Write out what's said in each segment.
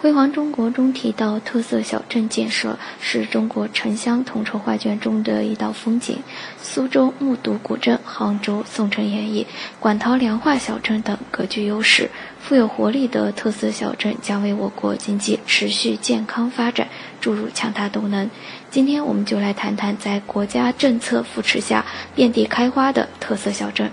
辉煌中国中提到，特色小镇建设是中国城乡统筹画卷中的一道风景。苏州木渎古镇、杭州宋城演艺、馆陶梁化小镇等各具优势、富有活力的特色小镇，将为我国经济持续健康发展注入强大动能。今天，我们就来谈谈在国家政策扶持下遍地开花的特色小镇。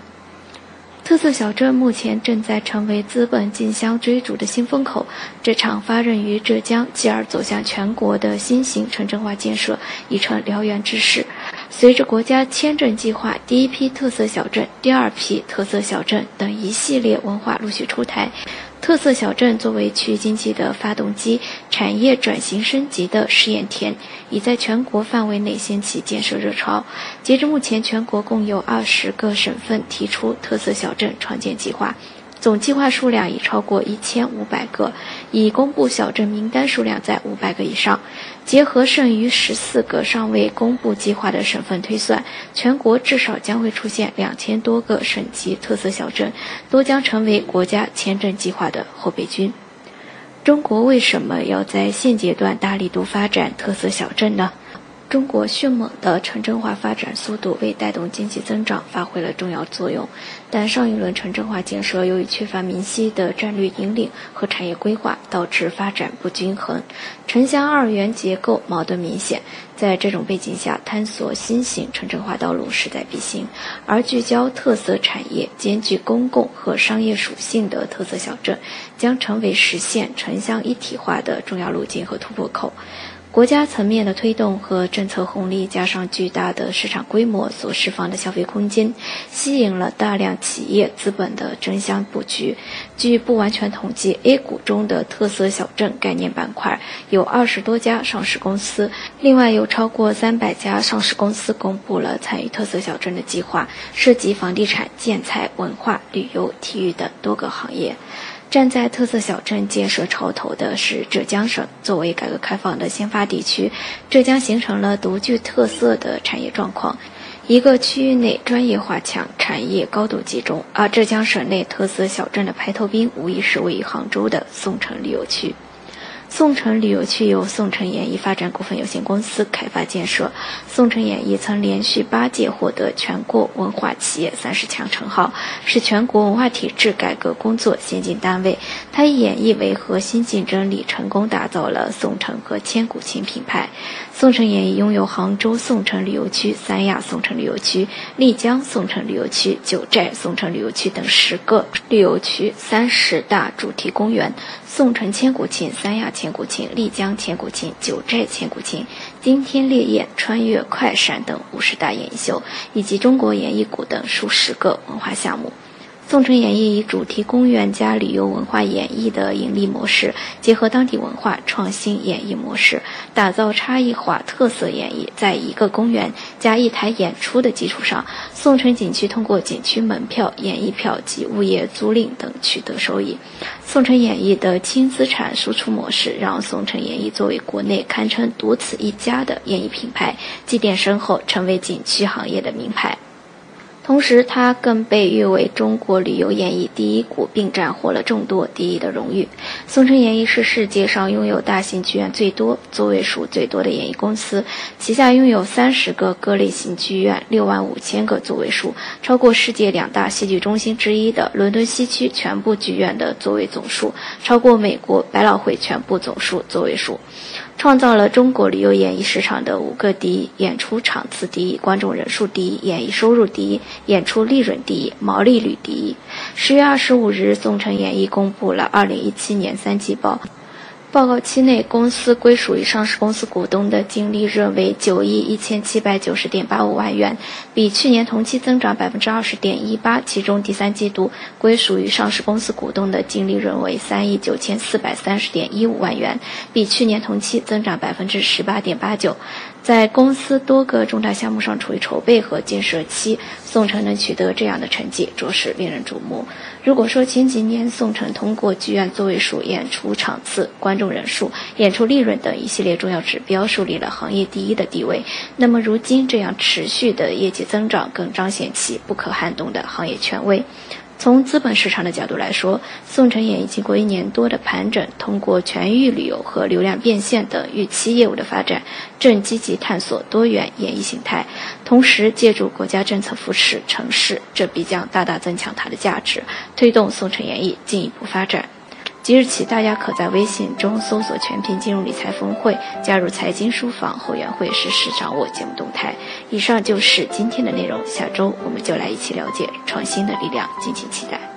特色小镇目前正在成为资本竞相追逐的新风口。这场发轫于浙江，继而走向全国的新型城镇化建设已成燎原之势。随着国家签证计划第一批特色小镇、第二批特色小镇等一系列文化陆续出台。特色小镇作为区域经济的发动机、产业转型升级的试验田，已在全国范围内掀起建设热潮。截至目前，全国共有二十个省份提出特色小镇创建计划。总计划数量已超过一千五百个，已公布小镇名单数量在五百个以上。结合剩余十四个尚未公布计划的省份推算，全国至少将会出现两千多个省级特色小镇，都将成为国家签证计划的后备军。中国为什么要在现阶段大力度发展特色小镇呢？中国迅猛的城镇化发展速度为带动经济增长发挥了重要作用，但上一轮城镇化建设由于缺乏明晰的战略引领和产业规划，导致发展不均衡，城乡二元结构矛盾明显。在这种背景下，探索新型城镇化道路势在必行，而聚焦特色产业、兼具公共和商业属性的特色小镇，将成为实现城乡一体化的重要路径和突破口。国家层面的推动和政策红利，加上巨大的市场规模所释放的消费空间，吸引了大量企业资本的争相布局。据不完全统计，A 股中的特色小镇概念板块有二十多家上市公司，另外有超过三百家上市公司公布了参与特色小镇的计划，涉及房地产、建材、文化、旅游、体育等多个行业。站在特色小镇建设潮头的是浙江省。作为改革开放的先发地区，浙江形成了独具特色的产业状况。一个区域内专业化强，产业高度集中。而浙江省内特色小镇的排头兵，无疑是位于杭州的宋城旅游区。宋城旅游区由宋城演艺发展股份有限公司开发建设。宋城演艺曾连续八届获得全国文化企业三十强称号，是全国文化体制改革工作先进单位。它以演艺为核心竞争力，成功打造了宋城和千古情品牌。宋城演艺拥有杭州宋城旅游区、三亚宋城旅游区、丽江宋城旅游区、九寨宋城旅游区等十个旅游区、三十大主题公园。宋城千古情、三亚千古情、丽江千古情、九寨千古情、惊天烈焰、穿越快闪等五十大演艺秀，以及中国演艺谷等数十个文化项目。宋城演艺以主题公园加旅游文化演绎的盈利模式，结合当地文化创新演绎模式，打造差异化特色演绎。在一个公园加一台演出的基础上，宋城景区通过景区门票、演艺票及物业租赁等取得收益。宋城演艺的轻资产输出模式，让宋城演艺作为国内堪称独此一家的演艺品牌，积淀深厚，成为景区行业的名牌。同时，它更被誉为中国旅游演艺第一股，并斩获了众多第一的荣誉。宋城演艺是世界上拥有大型剧院最多、座位数最多的演艺公司，旗下拥有三十个各类型剧院，六万五千个座位数，超过世界两大戏剧中心之一的伦敦西区全部剧院的座位总数，超过美国百老汇全部总数座位数。创造了中国旅游演艺市场的五个第一：演出场次第一、观众人数第一、演艺收入第一、演出利润第一、毛利率第一。十月二十五日，宋城演艺公布了二零一七年三季报。报告期内，公司归属于上市公司股东的净利润为九亿一千七百九十点八五万元，比去年同期增长百分之二十点一八。其中，第三季度归属于上市公司股东的净利润为三亿九千四百三十点一五万元，比去年同期增长百分之十八点八九。在公司多个重大项目上处于筹备和建设期，宋城能取得这样的成绩，着实令人瞩目。如果说前几年宋城通过剧院座位数、演出场次、观众人数、演出利润等一系列重要指标树立了行业第一的地位，那么如今这样持续的业绩增长更彰显其不可撼动的行业权威。从资本市场的角度来说，宋城演艺经过一年多的盘整，通过全域旅游和流量变现等预期业务的发展，正积极探索多元演艺形态，同时借助国家政策扶持城市，这必将大大增强它的价值，推动宋城演艺进一步发展。即日起，大家可在微信中搜索“全屏金融理财峰会”，加入财经书房后援会，实时掌握节目动态。以上就是今天的内容，下周我们就来一起了解创新的力量，敬请期待。